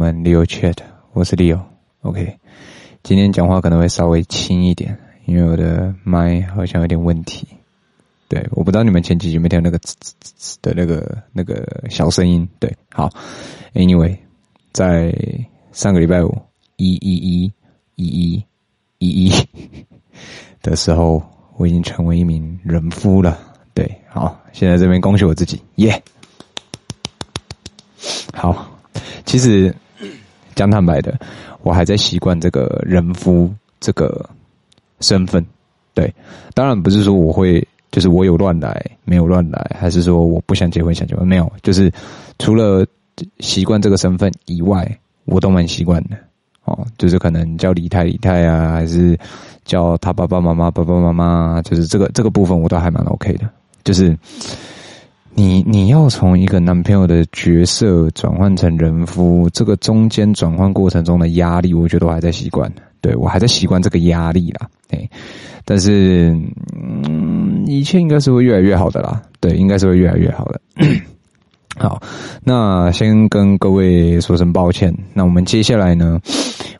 我们 Leo Chat，我是 Leo。OK，今天讲话可能会稍微轻一点，因为我的麦好像有点问题。对，我不知道你们前几集有没有听到那个呲呲呲的那个那个小声音。对，好，Anyway，在上个礼拜五一一一一一一一的时候，我已经成为一名人夫了。对，好，现在这边恭喜我自己，耶、好，其实讲坦白的，我还在习惯这个人夫这个身份。对，当然不是说我会，就是我有乱来没有乱来，还是说我不想结婚想结婚没有，就是除了习惯这个身份以外，我都蛮习惯的。哦，就是可能叫李太李太啊，还是叫他爸爸妈妈爸爸妈妈，就是这个这个部分我都还蛮 OK 的，就是。你你要从一个男朋友的角色转换成人夫，这个中间转换过程中的压力，我觉得我还在习惯。对，我还在习惯这个压力啦。哎，但是嗯，一切应该是会越来越好的啦。对，应该是会越来越好的。好，那先跟各位说声抱歉。那我们接下来呢，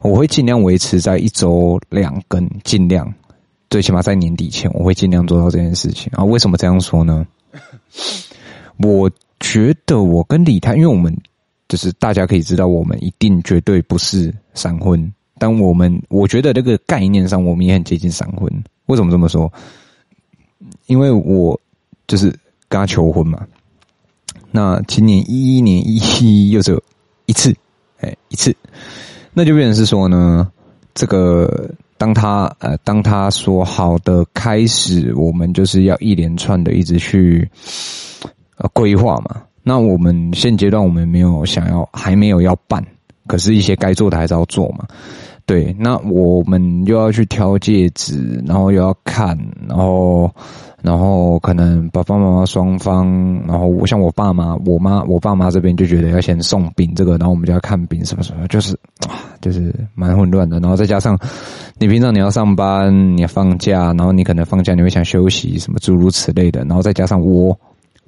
我会尽量维持在一周两更，尽量，最起码在年底前，我会尽量做到这件事情。啊，为什么这样说呢？我觉得我跟李太，因为我们就是大家可以知道，我们一定绝对不是闪婚，但我们我觉得这个概念上，我们也很接近闪婚。为什么这么说？因为我就是跟他求婚嘛。那今年一一年一一又只有一次，哎，一次，那就变成是说呢，这个当他呃当他说好的开始，我们就是要一连串的一直去。呃，规划嘛，那我们现阶段我们没有想要，还没有要办，可是一些该做的还是要做嘛。对，那我们又要去挑戒指，然后又要看，然后，然后可能爸爸妈妈双方，然后我像我爸妈，我妈，我爸妈这边就觉得要先送饼这个，然后我们就要看饼什么什么，就是，就是蛮混乱的。然后再加上你平常你要上班，你放假，然后你可能放假你会想休息，什么诸如此类的。然后再加上我。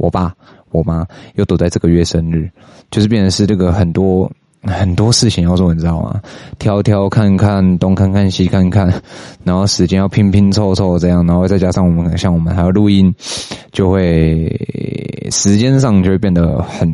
我爸、我妈又躲在这个月生日，就是变成是这个很多很多事情要做，你知道吗？挑挑看看，东看看西看看，然后时间要拼拼凑凑这样，然后再加上我们像我们还要录音，就会时间上就会变得很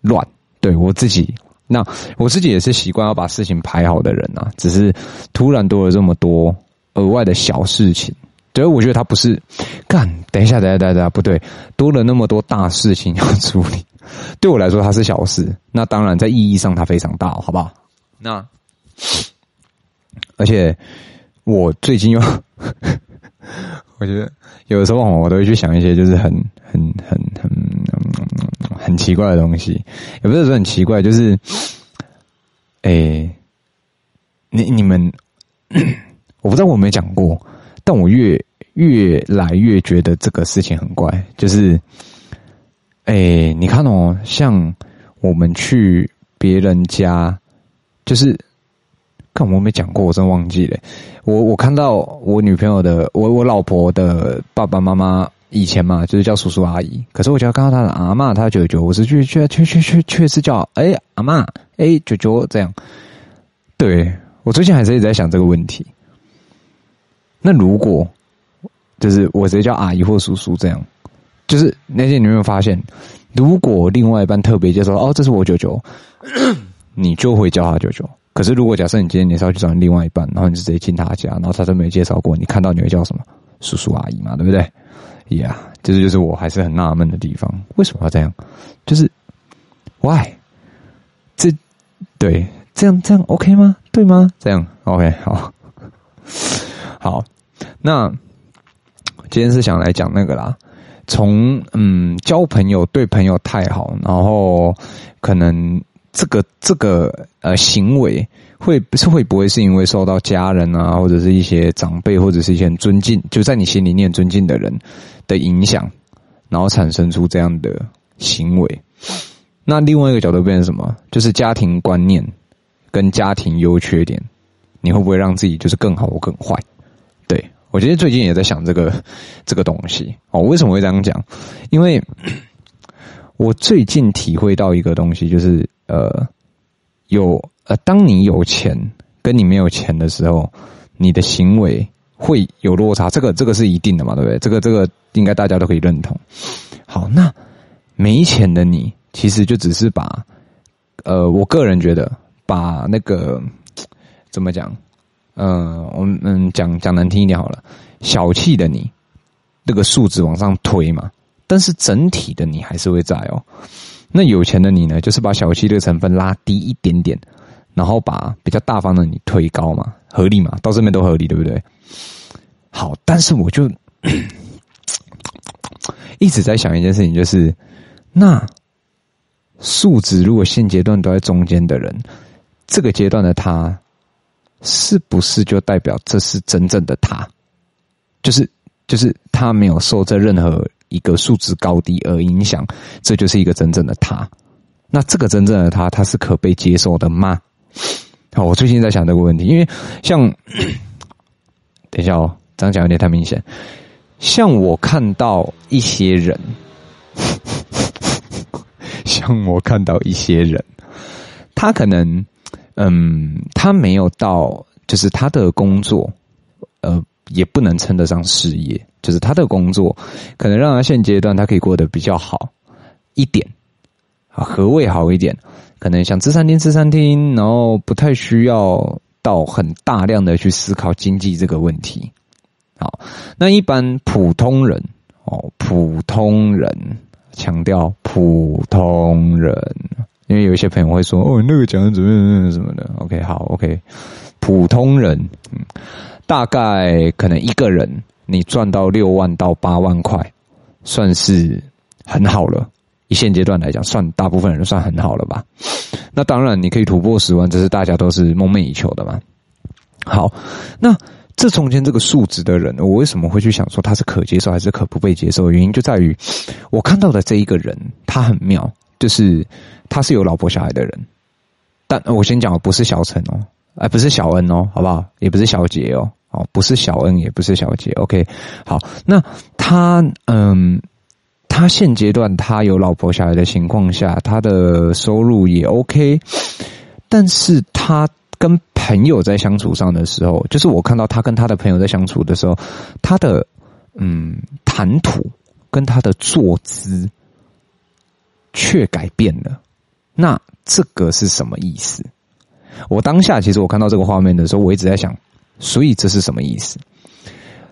乱。对我自己，那我自己也是习惯要把事情排好的人啊，只是突然多了这么多额外的小事情。所以我觉得他不是干。等一下，等一下，等一下，不对，多了那么多大事情要处理，对我来说它是小事。那当然，在意义上它非常大，好不好？那而且我最近又，我觉得有的时候我都会去想一些就是很很很很很奇怪的东西，也不是说很奇怪，就是诶，你你们，我不知道我有没有讲过。但我越越来越觉得这个事情很怪，就是，哎、你看哦，像我们去别人家，就是，看我没讲过，我真忘记了。我我看到我女朋友的，我我老婆的爸爸妈妈以前嘛，就是叫叔叔阿姨。可是我就要看到他的阿嬷，他舅舅，我是去去去去去去是叫哎、阿嬷哎舅舅这样。对，我最近还是一直在想这个问题。那如果就是我直接叫阿姨或叔叔这样，就是那些你有没有发现，如果另外一半特别介绍哦，这是我舅舅，你就会叫他舅舅。可是如果假设你今天你是要去找你另外一半，然后你就直接进他家，然后他都没介绍过，你看到你会叫什么？叔叔阿姨嘛，对不对？呀、这就是我还是很纳闷的地方，为什么要这样？就是 why？这对这样这样 OK 吗？对吗？这样 OK 好，好。那今天是想来讲那个啦，从嗯交朋友对朋友太好，然后可能这个这个呃行为会是会不会是因为受到家人啊或者是一些长辈或者是一些很尊敬就在你心里念尊敬的人的影响，然后产生出这样的行为。那另外一个角度变成什么？就是家庭观念跟家庭优缺点，你会不会让自己就是更好或更坏？对。我其实最近也在想这个这个东西哦，为什么会这样讲？因为我最近体会到一个东西，就是呃，有呃，当你有钱跟你没有钱的时候，你的行为会有落差，这个这个是一定的嘛，对不对？这个这个应该大家都可以认同。好，那没钱的你，其实就只是把呃，我个人觉得把那个怎么讲，嗯、我们嗯讲讲难听一点好了，小气的你，这个数字往上推嘛。但是整体的你还是会在哦。那有钱的你呢，就是把小气的成分拉低一点点，然后把比较大方的你推高嘛，合理嘛？到这边都合理，对不对？好，但是我就 一直在想一件事情，就是那数值如果现阶段都在中间的人，这个阶段的他，是不是就代表这是真正的他？就是就是他没有受这任何。一个数值高低而影响，这就是一个真正的他。那这个真正的他，他是可被接受的吗？好，我最近在想这个问题，因为像，等一下哦，这样讲有点太明显。像我看到一些人，像我看到一些人，他可能，嗯，他没有到，就是他的工作，呃。也不能称得上事业，就是他的工作可能让他现阶段他可以过得比较好一点啊。何谓好一点？可能想吃餐厅吃餐厅，然后不太需要到很大量的去思考经济这个问题。好，那一般普通人哦，普通人强调普通人，因为有一些朋友会说哦，那个讲的怎么怎么怎么的。OK，好，OK，普通人，嗯。大概可能一个人你赚到六万到八万块，算是很好了。以现阶段来讲，算大部分人算很好了吧。那当然，你可以突破十万，这是大家都是梦寐以求的嘛。好，那这中间这个数值的人，我为什么会去想说他是可接受还是可不被接受？原因就在于我看到的这一个人，他很妙，就是他是有老婆小孩的人。但我先讲，不是小陈哦。哎，不是小恩哦，好不好？也不是小杰哦，哦，不是小恩，也不是小杰。OK，好，那他嗯，他现阶段他有老婆小孩的情况下，他的收入也 OK，但是他跟朋友在相处上的时候，就是我看到他跟他的朋友在相处的时候，他的嗯谈吐跟他的坐姿却改变了，那这个是什么意思？我当下其实我看到这个画面的时候，我一直在想，所以这是什么意思？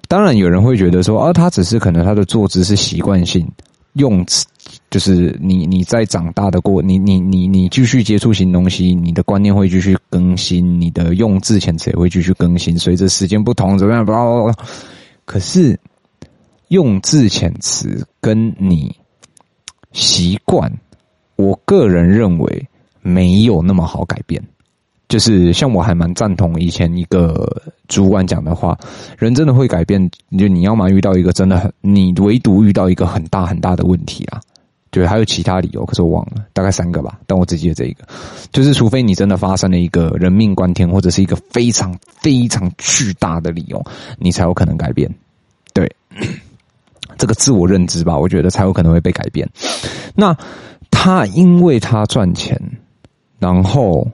当然有人会觉得说，啊，他只是可能他的坐姿是习惯性用词，就是你你在长大的过，你你你你继续接触新东西，你的观念会继续更新，你的用字遣词也会继续更新，随着时间不同怎么样？不，可是用字遣词跟你习惯，我个人认为没有那么好改变。就是像我还蛮赞同以前一个主管讲的话，人真的会改变。就你要么遇到一个真的很，你唯独遇到一个很大很大的问题啊，对，还有其他理由，可是我忘了，大概三个吧。但我只记得这一个，就是除非你真的发生了一个人命关天，或者是一个非常非常巨大的理由，你才有可能改变。对，这个自我认知吧，我觉得才有可能会被改变。那他因为他赚钱，然后。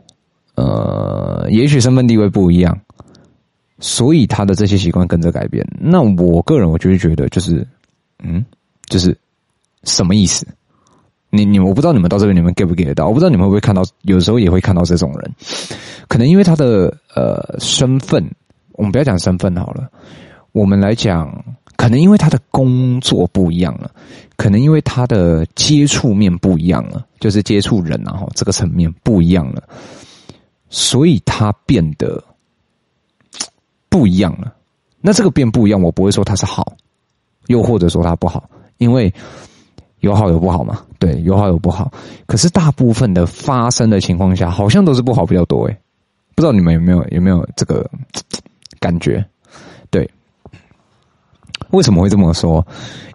呃，也许身份地位不一样，所以他的这些习惯跟着改变。那我个人，我就会觉得，就是，嗯，就是什么意思？你你，我不知道你们到这边你们 get 不 get 到？我不知道你们会不会看到，有时候也会看到这种人，可能因为他的呃身份，我们不要讲身份好了，我们来讲，可能因为他的工作不一样了，可能因为他的接触面不一样了，就是接触人然后这个层面不一样了。所以他变得不一样了。那这个变不一样，我不会说他是好，又或者说他不好，因为有好有不好嘛。对，有好有不好。可是大部分的发生的情况下，好像都是不好比较多。诶，不知道你们有没有有没有这个感觉？为什么会这么说？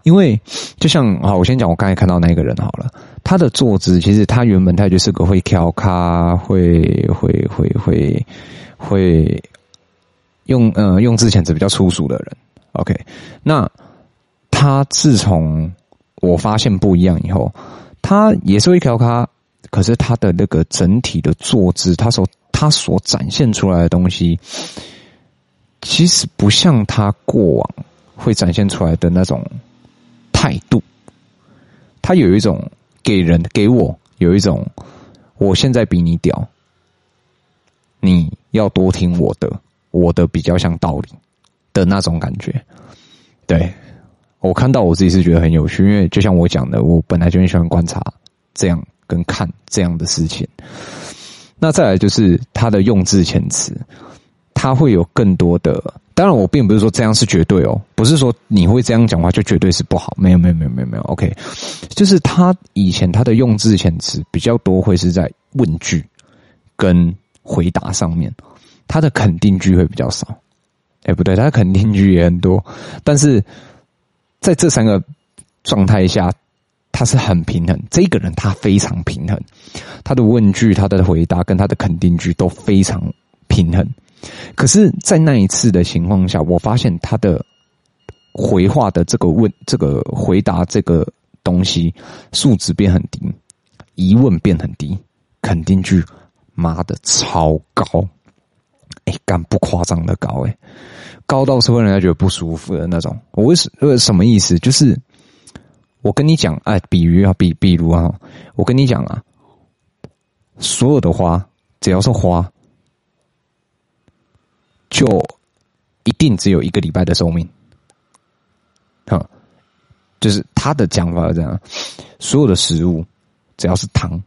因为就像啊，我先讲我刚才看到那个人好了。他的坐姿，其实他原本他就是个会调咖，会会会会会用呃用字遣词比较粗俗的人。OK，那他自从我发现不一样以后，他也是会调咖，可是他的那个整体的坐姿，他所他所展现出来的东西，其实不像他过往会展现出来的那种态度。他有一种给人给我有一种，我现在比你屌，你要多听我的，我的比较像道理的那种感觉。对，我看到我自己是觉得很有趣，因为就像我讲的，我本来就很喜欢观察这样跟看这样的事情。那再来就是他的用字遣词，他会有更多的。当然，我并不是说这样是绝对哦，不是说你会这样讲话就绝对是不好。没有，没有，没有，没有，没有。OK，就是他以前他的用字遣词比较多，会是在问句跟回答上面，他的肯定句会比较少。哎，不对，他肯定句也很多，但是在这三个状态下，他是很平衡。这个人他非常平衡，他的问句、他的回答跟他的肯定句都非常平衡。可是，在那一次的情况下，我发现他的回话的这个问、这个回答这个东西数值变很低，疑问变很低，肯定句妈的超高，哎，干不夸张的高，哎，高到是会让人家觉得不舒服的那种。我为什呃什么意思？就是我跟你讲，哎，比如啊，比比如啊，我跟你讲啊，所有的花只要是花。就一定只有一个礼拜的寿命，啊，就是他的讲法是这样，所有的食物只要是汤，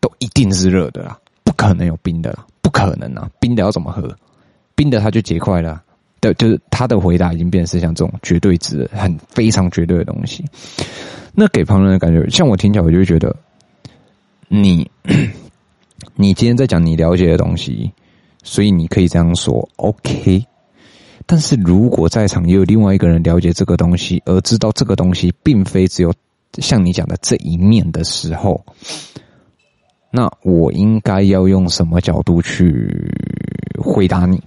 都一定是热的啦，不可能有冰的，不可能啊，冰的要怎么喝？冰的它就结块了，对，就是他的回答已经变成是像这种绝对值，很非常绝对的东西。那给旁人的感觉，像我听起来，我就会觉得，你，你今天在讲你了解的东西。所以你可以这样说，OK。但是如果在场也有另外一个人了解这个东西，而知道这个东西并非只有像你讲的这一面的时候，那我应该要用什么角度去回答你？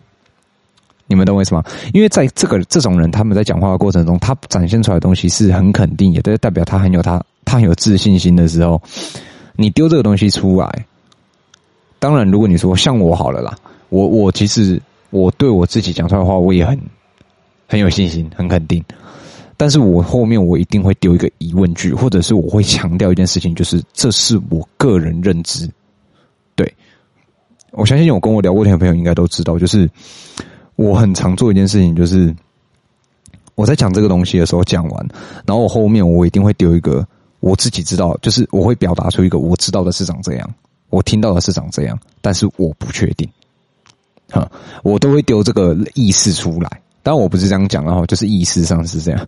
你们懂我意思吗？因为在这个这种人他们在讲话的过程中，他展现出来的东西是很肯定，也都代表他很有他他很有自信心的时候，你丢这个东西出来，当然如果你说像我好了啦。我我其实我对我自己讲出来的话，我也很很有信心，很肯定。但是我后面我一定会丢一个疑问句，或者是我会强调一件事情，就是这是我个人认知。对，我相信有跟我聊过天的朋友应该都知道，就是我很常做一件事情，就是我在讲这个东西的时候讲完，然后我后面我一定会丢一个我自己知道，就是我会表达出一个我知道的是长这样，我听到的是长这样，但是我不确定。哈，我都会丢这个意思出来，当然我不是这样讲的哈，就是意思上是这样。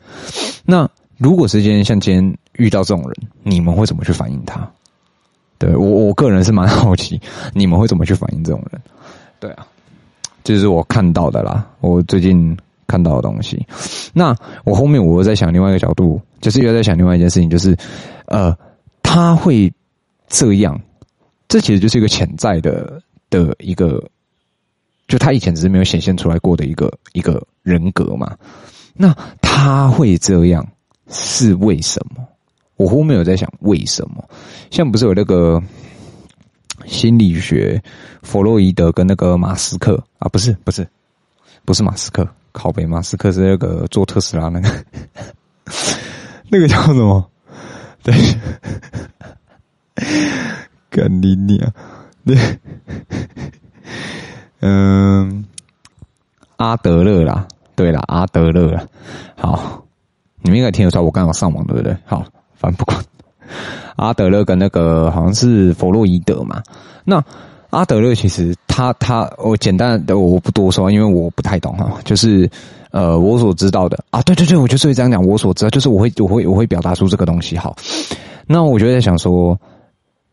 那如果是今天像今天遇到这种人，你们会怎么去反应他？对，我我个人是蛮好奇，你们会怎么去反应这种人？对啊，就是我看到的啦，我最近看到的东西。那我后面我又在想另外一个角度，就是又在想另外一件事情，就是呃，他会这样，这其实就是一个潜在的的一个。就他以前只是没有显现出来过的一个一个人格嘛，那他会这样是为什么？我后面有在想为什么？像不是有那个心理学，弗洛伊德跟那个马斯克啊？不是不是不是马斯克，靠北马斯克是那个做特斯拉那个，那个叫什么？对，干你娘！对。嗯，阿德勒啦，对啦，阿德勒。好，你们应该听得出来，我刚刚上网对不对？好，反正不管。阿德勒跟那个好像是弗洛伊德嘛。那阿德勒其实他他，我简单的我不多说，因为我不太懂哈。就是呃，我所知道的啊，对对对，我就是会这样讲。我所知道就是我会我会我会表达出这个东西。好，那我就在想说，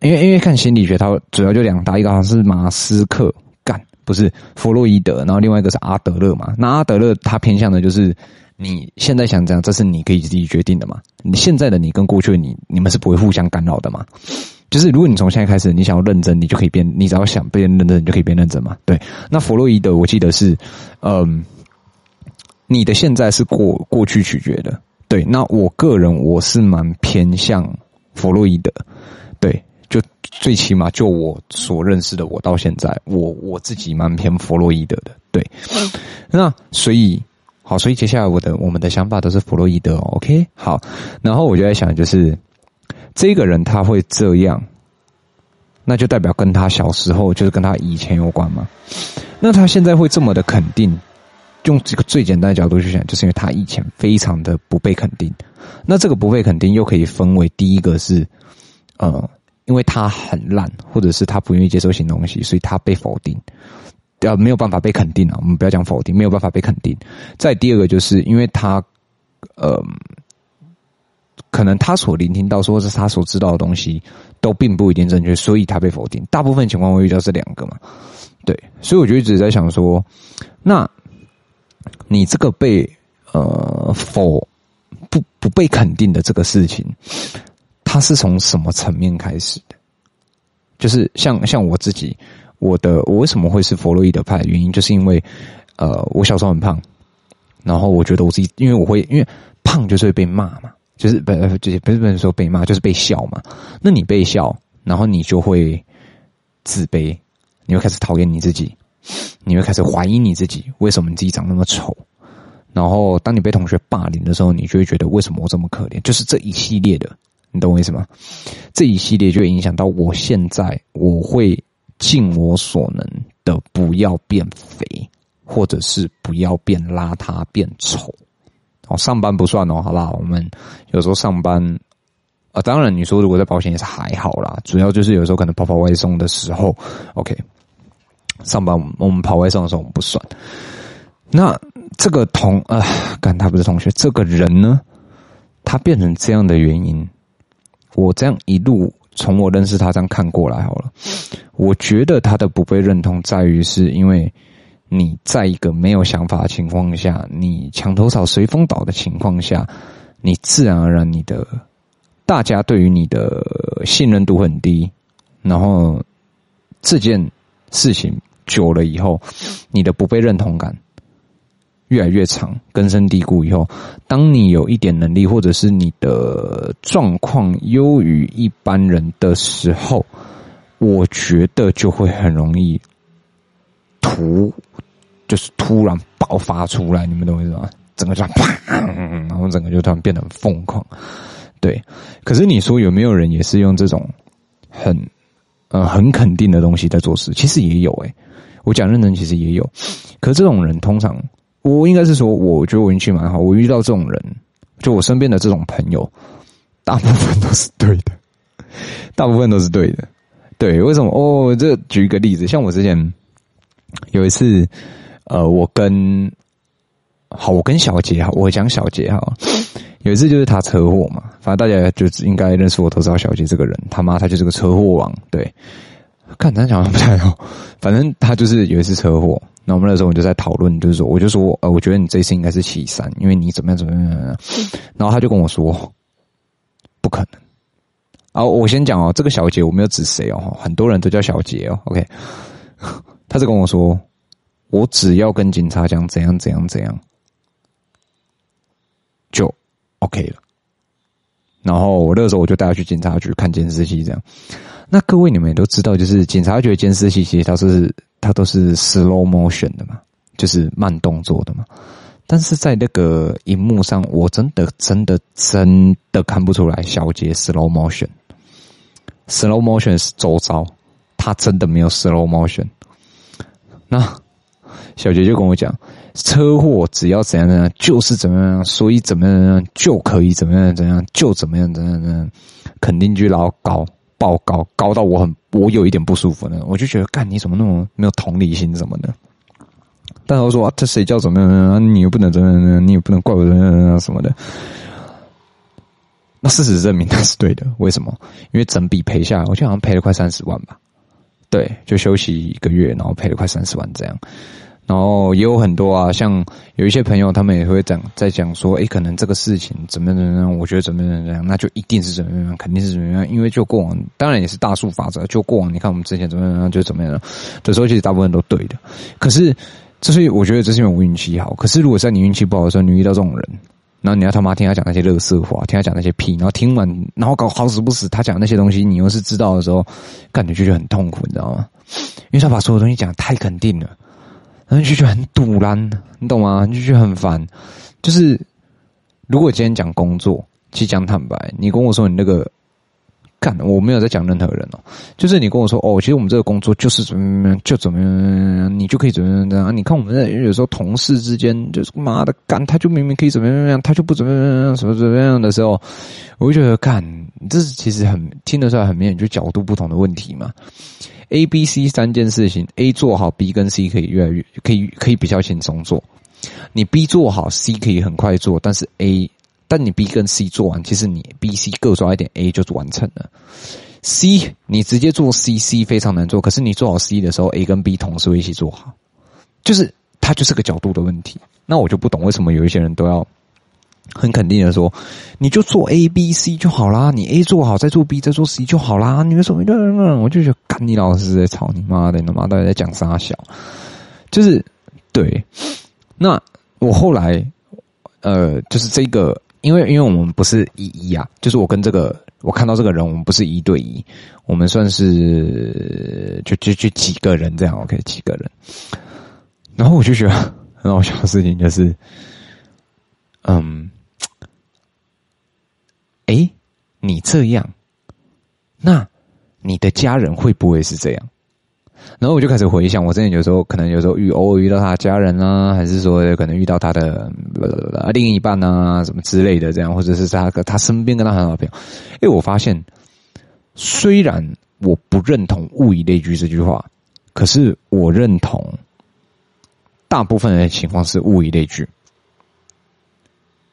因为因为看心理学，它主要就两大，一个好像是马斯克。不是弗洛伊德，然后另外一个是阿德勒嘛？那阿德勒他偏向的就是你现在想怎样，这是你可以自己决定的嘛？你现在的你跟过去的你，你们是不会互相干扰的嘛？就是如果你从现在开始你想要认真，你就可以变，你只要想变认真，你就可以变认真嘛？对。那弗洛伊德我记得是，嗯，你的现在是过过去取决的。对。那我个人我是蛮偏向弗洛伊德，对，就最起码就我所认识的，我到现在，我我自己蛮偏弗洛伊德的，对。那所以好，所以接下来我的我们的想法都是弗洛伊德哦，OK，好。然后我就在想，就是这个人他会这样，那就代表跟他小时候就是跟他以前有关吗？那他现在会这么的肯定？用这个最简单的角度去想，就是因为他以前非常的不被肯定。那这个不被肯定又可以分为第一个是，呃，因为他很烂，或者是他不愿意接受新东西，所以他被否定，呃，没有办法被肯定啊。我们不要讲否定，没有办法被肯定。再第二个就是因为他，呃，可能他所聆听到，或者是他所知道的东西都并不一定正确，所以他被否定。大部分情况会遇到这两个嘛，对。所以我就一直在想说，那。你这个被呃否不不被肯定的这个事情，它是从什么层面开始的？就是像像我自己，我的我为什么会是弗洛伊德派的原因，就是因为呃我小时候很胖，然后我觉得我自己因为我会因为胖就是会被骂嘛，就是不就是不是不是说被骂，就是被笑嘛。那你被笑，然后你就会自卑，你会开始讨厌你自己。你会开始怀疑你自己，为什么你自己长那么丑？然后当你被同学霸凌的时候，你就会觉得为什么我这么可怜？就是这一系列的，你懂我意思吗？这一系列就影响到我现在，我会尽我所能的不要变肥，或者是不要变邋遢、变丑。哦，上班不算哦，好啦，我们有时候上班啊、当然你说如果在保险也是还好啦，主要就是有时候可能跑跑外送的时候，OK。上班，我们跑外送的时候，我们不算。那这个同啊，干他不是同学，这个人呢，他变成这样的原因，我这样一路从我认识他这样看过来好了，我觉得他的不被认同在于是因为你在一个没有想法的情况下，你墙头草随风倒的情况下，你自然而然你的大家对于你的信任度很低，然后这件事情。久了以后，你的不被认同感越来越长，根深蒂固以后，当你有一点能力，或者是你的状况优于一般人的时候，我觉得就会很容易突，就是突然爆发出来。你们懂我意思吗？整个就啪，然后整个就突然变得很疯狂。对，可是你说有没有人也是用这种很呃很肯定的东西在做事？其实也有诶、我讲认真，其实也有，可是这种人通常，我应该是说，我觉得我运气蛮好。我遇到这种人，就我身边的这种朋友，大部分都是对的，大部分都是对的。对，为什么？哦，这举一个例子，像我之前有一次，呃，我跟好，我跟小杰哈，我讲小杰哈，有一次就是他车祸嘛，反正大家就应该认识我，都知道小杰这个人，他妈他就是个车祸王，对。看他讲的不太好，反正他就是有一次车祸，那我们那时候我就在讨论，就是说，我就说，呃，我觉得你这次应该是骑三，因为你怎么样怎么样，然后他就跟我说，不可能。啊，我先讲哦，这个小姐我没有指谁哦，很多人都叫小姐哦，OK，他就跟我说，我只要跟警察讲怎样怎样怎样，就 OK 了。然后我那个时候我就带他去警察局看监视器，这样。那各位你们也都知道，就是警察局监视器其实它是它都是 slow motion 的嘛，就是慢动作的嘛。但是在那个荧幕上，我真的真的真的看不出来小杰 slow motion，slow motion 是周遭，他真的没有 slow motion。那小杰就跟我讲，车祸只要怎样怎样，就是怎么样，所以怎么样就可以怎么样怎样，就怎么样怎样怎样，肯定句老高。爆高高到我很我有一点不舒服呢，我就觉得干你怎么那么没有同理心什么的？但是我说啊，这谁叫怎么样？你又不能怎么样？你也不能怪我怎么样什么的。那事实证明他是对的，为什么？因为整笔赔下来，我就好像赔了快三十万吧。对，就休息一个月，然后赔了快三十万这样。然后也有很多啊，像有一些朋友，他们也会讲，在讲说，诶，可能这个事情怎么怎么样，我觉得怎么怎么样，那就一定是怎么样，肯定是怎么样，因为就过往，当然也是大数法则，就过往，你看我们之前怎么样，就怎么样，有时候其实大部分都对的。可是，这是我觉得这是因为我运气好。可是如果在你运气不好的时候，你遇到这种人，然后你要他妈听他讲那些乐色话，听他讲那些屁，然后听完，然后搞好死不死，他讲那些东西，你又是知道的时候，感觉就觉得很痛苦，你知道吗？因为他把所有东西讲得太肯定了，然后就觉得很堵然，你懂吗？就觉得很烦。就是如果今天讲工作，其实讲坦白，你跟我说你那个。干，我没有在讲任何人哦，就是你跟我说哦，其实我们这个工作就是怎么样，就怎么样，你就可以怎么样？你看我们在有时候同事之间，就是妈的干，他就明明可以怎么样怎么样，他就不怎么样，什么怎么样的时候，我就觉得干，这是其实很听得出来很明显，就角度不同的问题嘛。A、B、C 三件事情，A 做好，B 跟 C 可以越来越可以可以比较轻松做，你 B 做好，C 可以很快做，但是 A。但你 B 跟 C 做完，其实你 B、C 各抓一点 A 就完成了。C 你直接做 C，C 非常难做。可是你做好 C 的时候，A 跟 B 同时会一起做好，就是它就是个角度的问题。那我就不懂为什么有一些人都要很肯定的说，你就做 A、B、C 就好啦，你 A 做好再做 B 再做 C 就好啦。你为什么？我就觉得干你老师在操你妈的，你他妈到底在讲啥小？就是对。那我后来呃，就是这个。因为，因为我们不是一一啊，就是我跟这个，我看到这个人，我们不是一对一，我们算是就就就几个人这样，OK，几个人。然后我就觉得很好笑的事情就是，嗯，诶，你这样，那你的家人会不会是这样？然后我就开始回想，我真的有时候可能有时候遇偶尔遇到他家人啊，还是说可能遇到他的另一半啊，什么之类的这样，或者是他他身边跟他很好的朋友。哎，我发现虽然我不认同“物以类聚”这句话，可是我认同大部分的情况是“物以类聚”。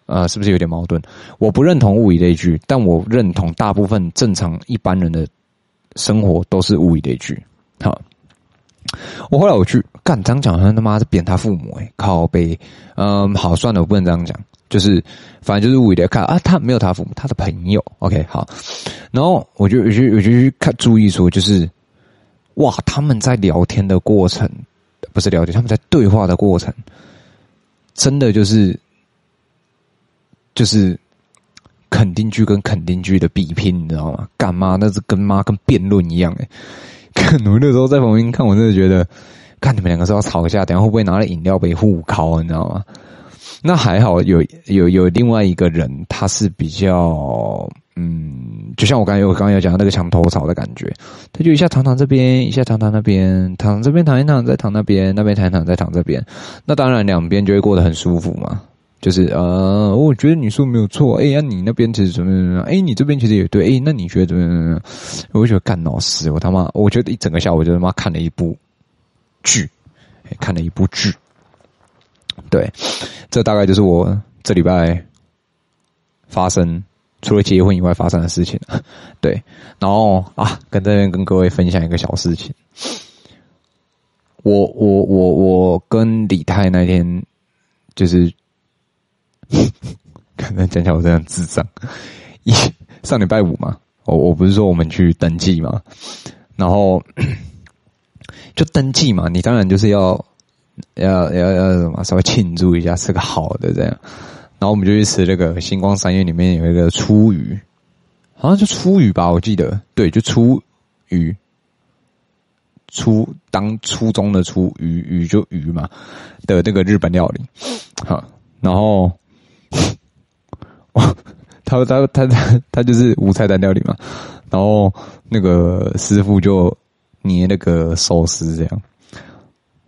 呃，是不是有点矛盾？我不认同“物以类聚”，但我认同大部分正常一般人的生活都是“物以类聚”。好。我后来我去干，这样讲好像他妈是贬他父母哎、欸，靠北，嗯，好算了，我不能这样讲，就是反正就是物以类看啊，他没有他父母，他的朋友，OK，好，然后我就我就我就去看注意说，就是哇，他们在聊天的过程，不是聊天，他们在对话的过程，真的就是就是肯定句跟肯定句的比拼，你知道吗？干嘛？那是跟妈跟辩论一样哎、欸。看 我那时候在旁边看，我真的觉得，看你们两个是要吵一架，等下会不会拿了饮料杯互敲，你知道吗？那还好有，有有有另外一个人，他是比较，嗯，就像我刚才我刚刚有讲到那个墙头草的感觉，他就一下躺躺这边，一下躺躺那边，躺这边躺一躺，再躺那边，那边躺一躺，再躺这边，那当然两边就会过得很舒服嘛。就是呃，我觉得你说没有错，哎、欸、呀，你那边其实怎么怎么样？哎，你这边其实也对，哎、那你觉得怎么怎么样？我就觉得干老师，我他妈，我觉得一整个下午就他妈看了一部剧，看了一部剧。对，这大概就是我这礼拜发生除了结婚以外发生的事情。对，然后啊，跟这边跟各位分享一个小事情。我我我我跟李太那天就是。可能讲起来我这样智障。一上礼拜五嘛，我我不是说我们去登记嘛，然后 就登记嘛，你当然就是要要要要什么稍微庆祝一下，吃个好的这样。然后我们就去吃那个星光三月里面有一个初鱼，好像就初鱼吧，我记得对，就初鱼，初当初中的初鱼鱼就鱼嘛的那个日本料理，好，然后。哇 他他他他 他就是无菜单料理嘛，然后那个师傅就捏那个寿司这样，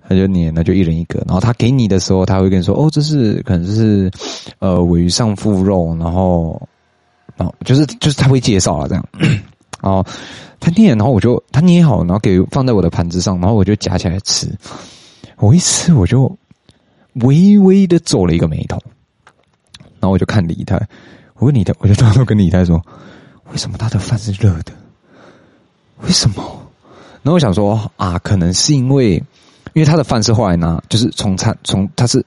他就捏，那就一人一个。然后他给你的时候，他会跟你说：“哦，这是可能是呃尾鱼上腹肉。”然后，然后就是就是他会介绍啊这样。然后他捏，然后我就他捏好，然后给放在我的盘子上，然后我就夹起来吃。我一吃，我就微微的皱了一个眉头。然后我就看李太，我问李太，我就偷偷跟李太说：“为什么他的饭是热的？为什么？”然后我想说啊，可能是因为，因为他的饭是后来拿，就是从餐从他是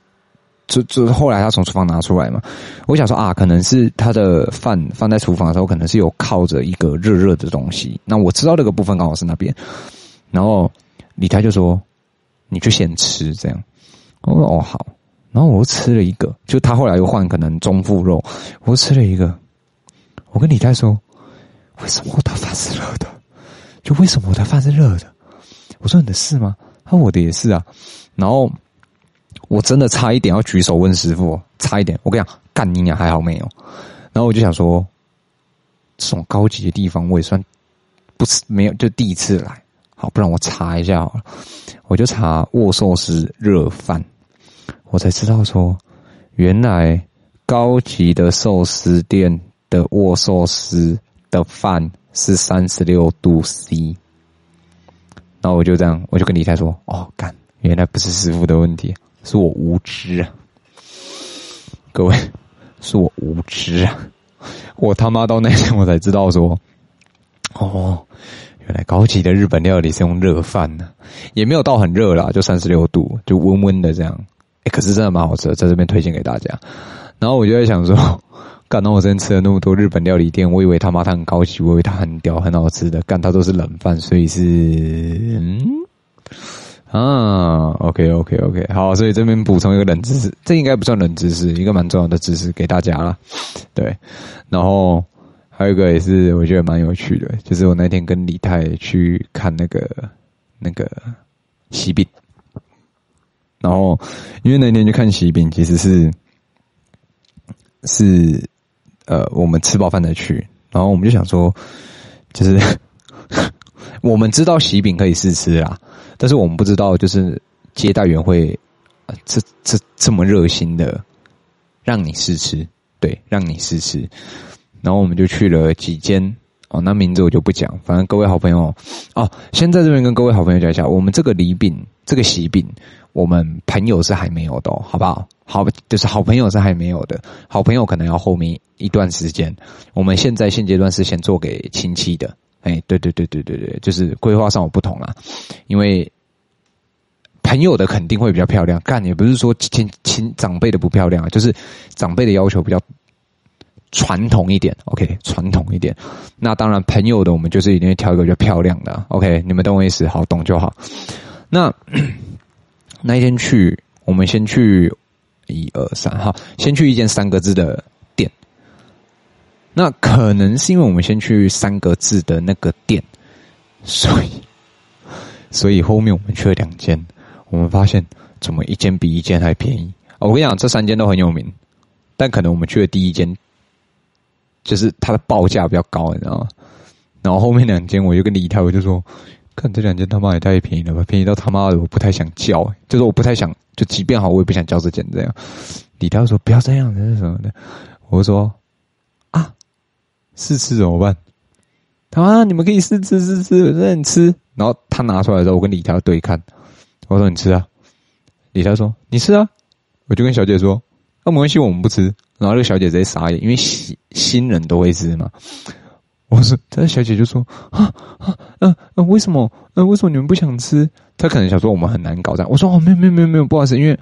就就是后来他从厨房拿出来嘛。我想说啊，可能是他的饭放在厨房的时候，可能是有靠着一个热热的东西。那我知道那个部分刚好是那边。然后李太就说：“你就先吃这样。”我说：“哦，好。”然后我又吃了一个，就他后来又换可能中腹肉，我又吃了一个。我跟李太说，为什么我的饭是热的？就为什么我的饭是热的？我说你的是吗？他说我的也是啊。然后我真的差一点要举手问师傅，差一点。我跟你讲，干你娘还好没有。然后我就想说，这种高级的地方我也算不是没有，就第一次来。好，不然我查一下好了。我就查握寿司热饭，我才知道说，原来高级的寿司店的握寿司的饭是三十六度 C。然后我就这样，我就跟李太说：“哦，干，原来不是师傅的问题，是我无知啊！各位，是我无知啊！我他妈到那天我才知道说，哦。”原来高级的日本料理是用热饭呢，也没有到很热啦，就三十六度，就温温的这样。哎，可是真的蛮好吃的，在这边推荐给大家。然后我就在想说，干，那我之前吃了那么多日本料理店，我以为他妈他很高级，我以为他很屌，很好吃的，干，他都是冷饭，所以是嗯啊，OK OK OK，好，所以这边补充一个冷知识，这应该不算冷知识，一个蛮重要的知识给大家了。对，然后。还有一个也是我觉得蛮有趣的，就是我那天跟李太去看那个那个喜饼，然后因为那天去看喜饼，其实是是呃我们吃饱饭才去，然后我们就想说，就是 我们知道喜饼可以试吃啦，但是我们不知道就是接待员会这这这么热心的让你试吃，对，让你试吃。然后我们就去了几间哦，那名字我就不讲，反正各位好朋友哦，先在这边跟各位好朋友讲一下，我们这个礼饼，这个喜饼，我们朋友是还没有的，好不好？好，就是好朋友是还没有的，好朋友可能要后面一段时间。我们现在现阶段是先做给亲戚的，哎，对对对对对对，就是规划上有不同啦，因为朋友的肯定会比较漂亮，干也不是说亲亲长辈的不漂亮啊，就是长辈的要求比较。传统一点，OK，传统一点。那当然，朋友的我们就是一定会挑一个比较漂亮的，OK。你们懂我意思，好，懂就好。那那一天去，我们先去一二三，好，先去一间三个字的店。那可能是因为我们先去三个字的那个店，所以所以后面我们去了两间，我们发现怎么一间比一间还便宜。我跟你讲，这三间都很有名，但可能我们去的第一间。就是它的报价比较高，你知道吗？然后后面两间我就跟李太，我就说，看这两件他妈也太便宜了吧，便宜到他妈的我不太想叫，就是我不太想，就即便好我也不想叫这件这样。李太说不要这样，这是什么的？我说啊，试吃怎么办？他妈你们可以试吃试吃，我让你吃。然后他拿出来的时候，我跟李太对看，我说你吃啊。李太说你吃啊，我就跟小姐说，那没关系，我们不吃。然后那个小姐直接傻眼，因为新新人都会吃嘛。我说，他小姐就说啊啊嗯嗯，为什么？嗯，为什么你们不想吃？他可能想说我们很难搞这样。我说哦，没有没有没有没有，不好意思，因为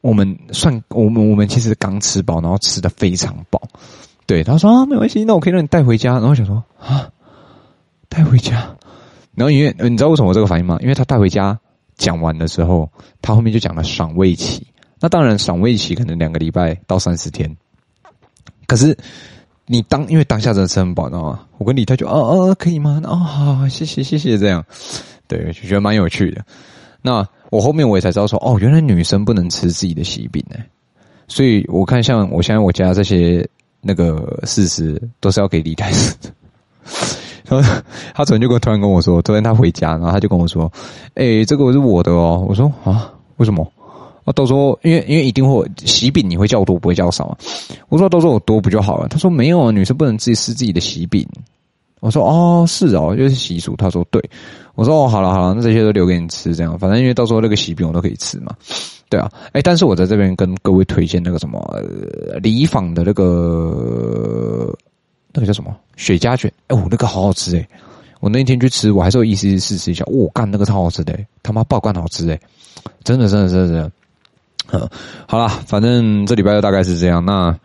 我们算我们我们其实刚吃饱，然后吃的非常饱。对，他说啊，没关系，那我可以让你带回家。然后想说啊，带回家。然后因为你知道为什么我这个反应吗？因为他带回家讲完的时候，他后面就讲了赏味期。那当然，赏味期可能两个礼拜到三十天。可是，你当因为当下真的吃很饱，知道吗？我跟李太就哦哦可以吗？哦好，谢谢谢谢这样，对，就觉得蛮有趣的。那我后面我也才知道说，哦，原来女生不能吃自己的喜饼哎，所以我看像我现在我家这些那个事实都是要给李太吃的。然 后他昨天就跟突然跟我说，昨天他回家，然后他就跟我说，哎，这个是我的哦。我说啊，为什么？都说，因为因为一定会喜饼，你会叫多不会叫少啊？我说都说我多不就好了？他说没有，女生不能自己吃自己的喜饼。我说哦，是哦，就是习俗。他说对。我说哦，好了好了，那这些都留给你吃，这样反正因为到时候那个喜饼我都可以吃嘛。对啊，哎，但是我在这边跟各位推荐那个什么礼坊的那个那个叫什么雪茄卷，哎，我那个好好吃哎！我那天去吃，我还是有意思试吃一下。我干，那个超好吃的，他妈爆干好吃哎！真的真的真的真的。嗯，好啦，反正这礼拜就大概是这样。那，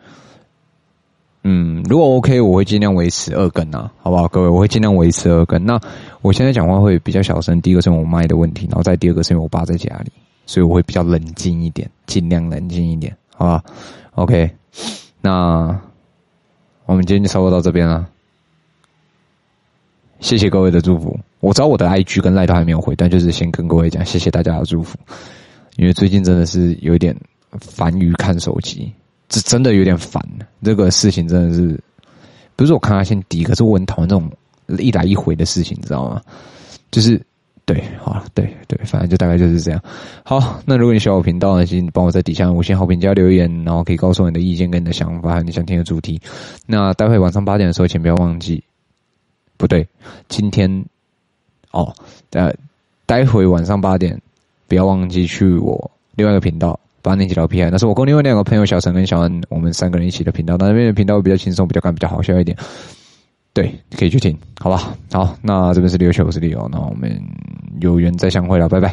嗯，如果 OK，我会尽量维持二更呐，好不好，各位？我会尽量维持二更。那我现在讲话会比较小声，第一个是我麦的问题，然后再第二个是因为我爸在家里，所以我会比较冷静一点，尽量冷静一点，好吧？OK，那我们今天就差不多到这边了。谢谢各位的祝福。我知道我的 IG 跟赖都还没有回，但就是先跟各位讲，谢谢大家的祝福。因为最近真的是有点烦于看手机，这真的有点烦。这个事情真的是，不是我看他先低，可是我很讨厌这种一来一回的事情，你知道吗？就是对，好，对对，反正就大概就是这样。好，那如果你喜欢我频道呢，请你帮我在底下五星好评加留言，然后可以告诉我你的意见跟你的想法，你想听的主题。那待会晚上八点的时候，请不要忘记。不对，今天哦，呃，待会晚上八点，不要忘记去我另外一个频道八年级答 pi 那是我跟另外两个朋友小陈跟小恩我们三个人一起的频道那那边的频道会比较轻松比较干比较好笑一点。对可以去听好吧？好那这边是留学我是李欧那我们有缘再相会了拜拜。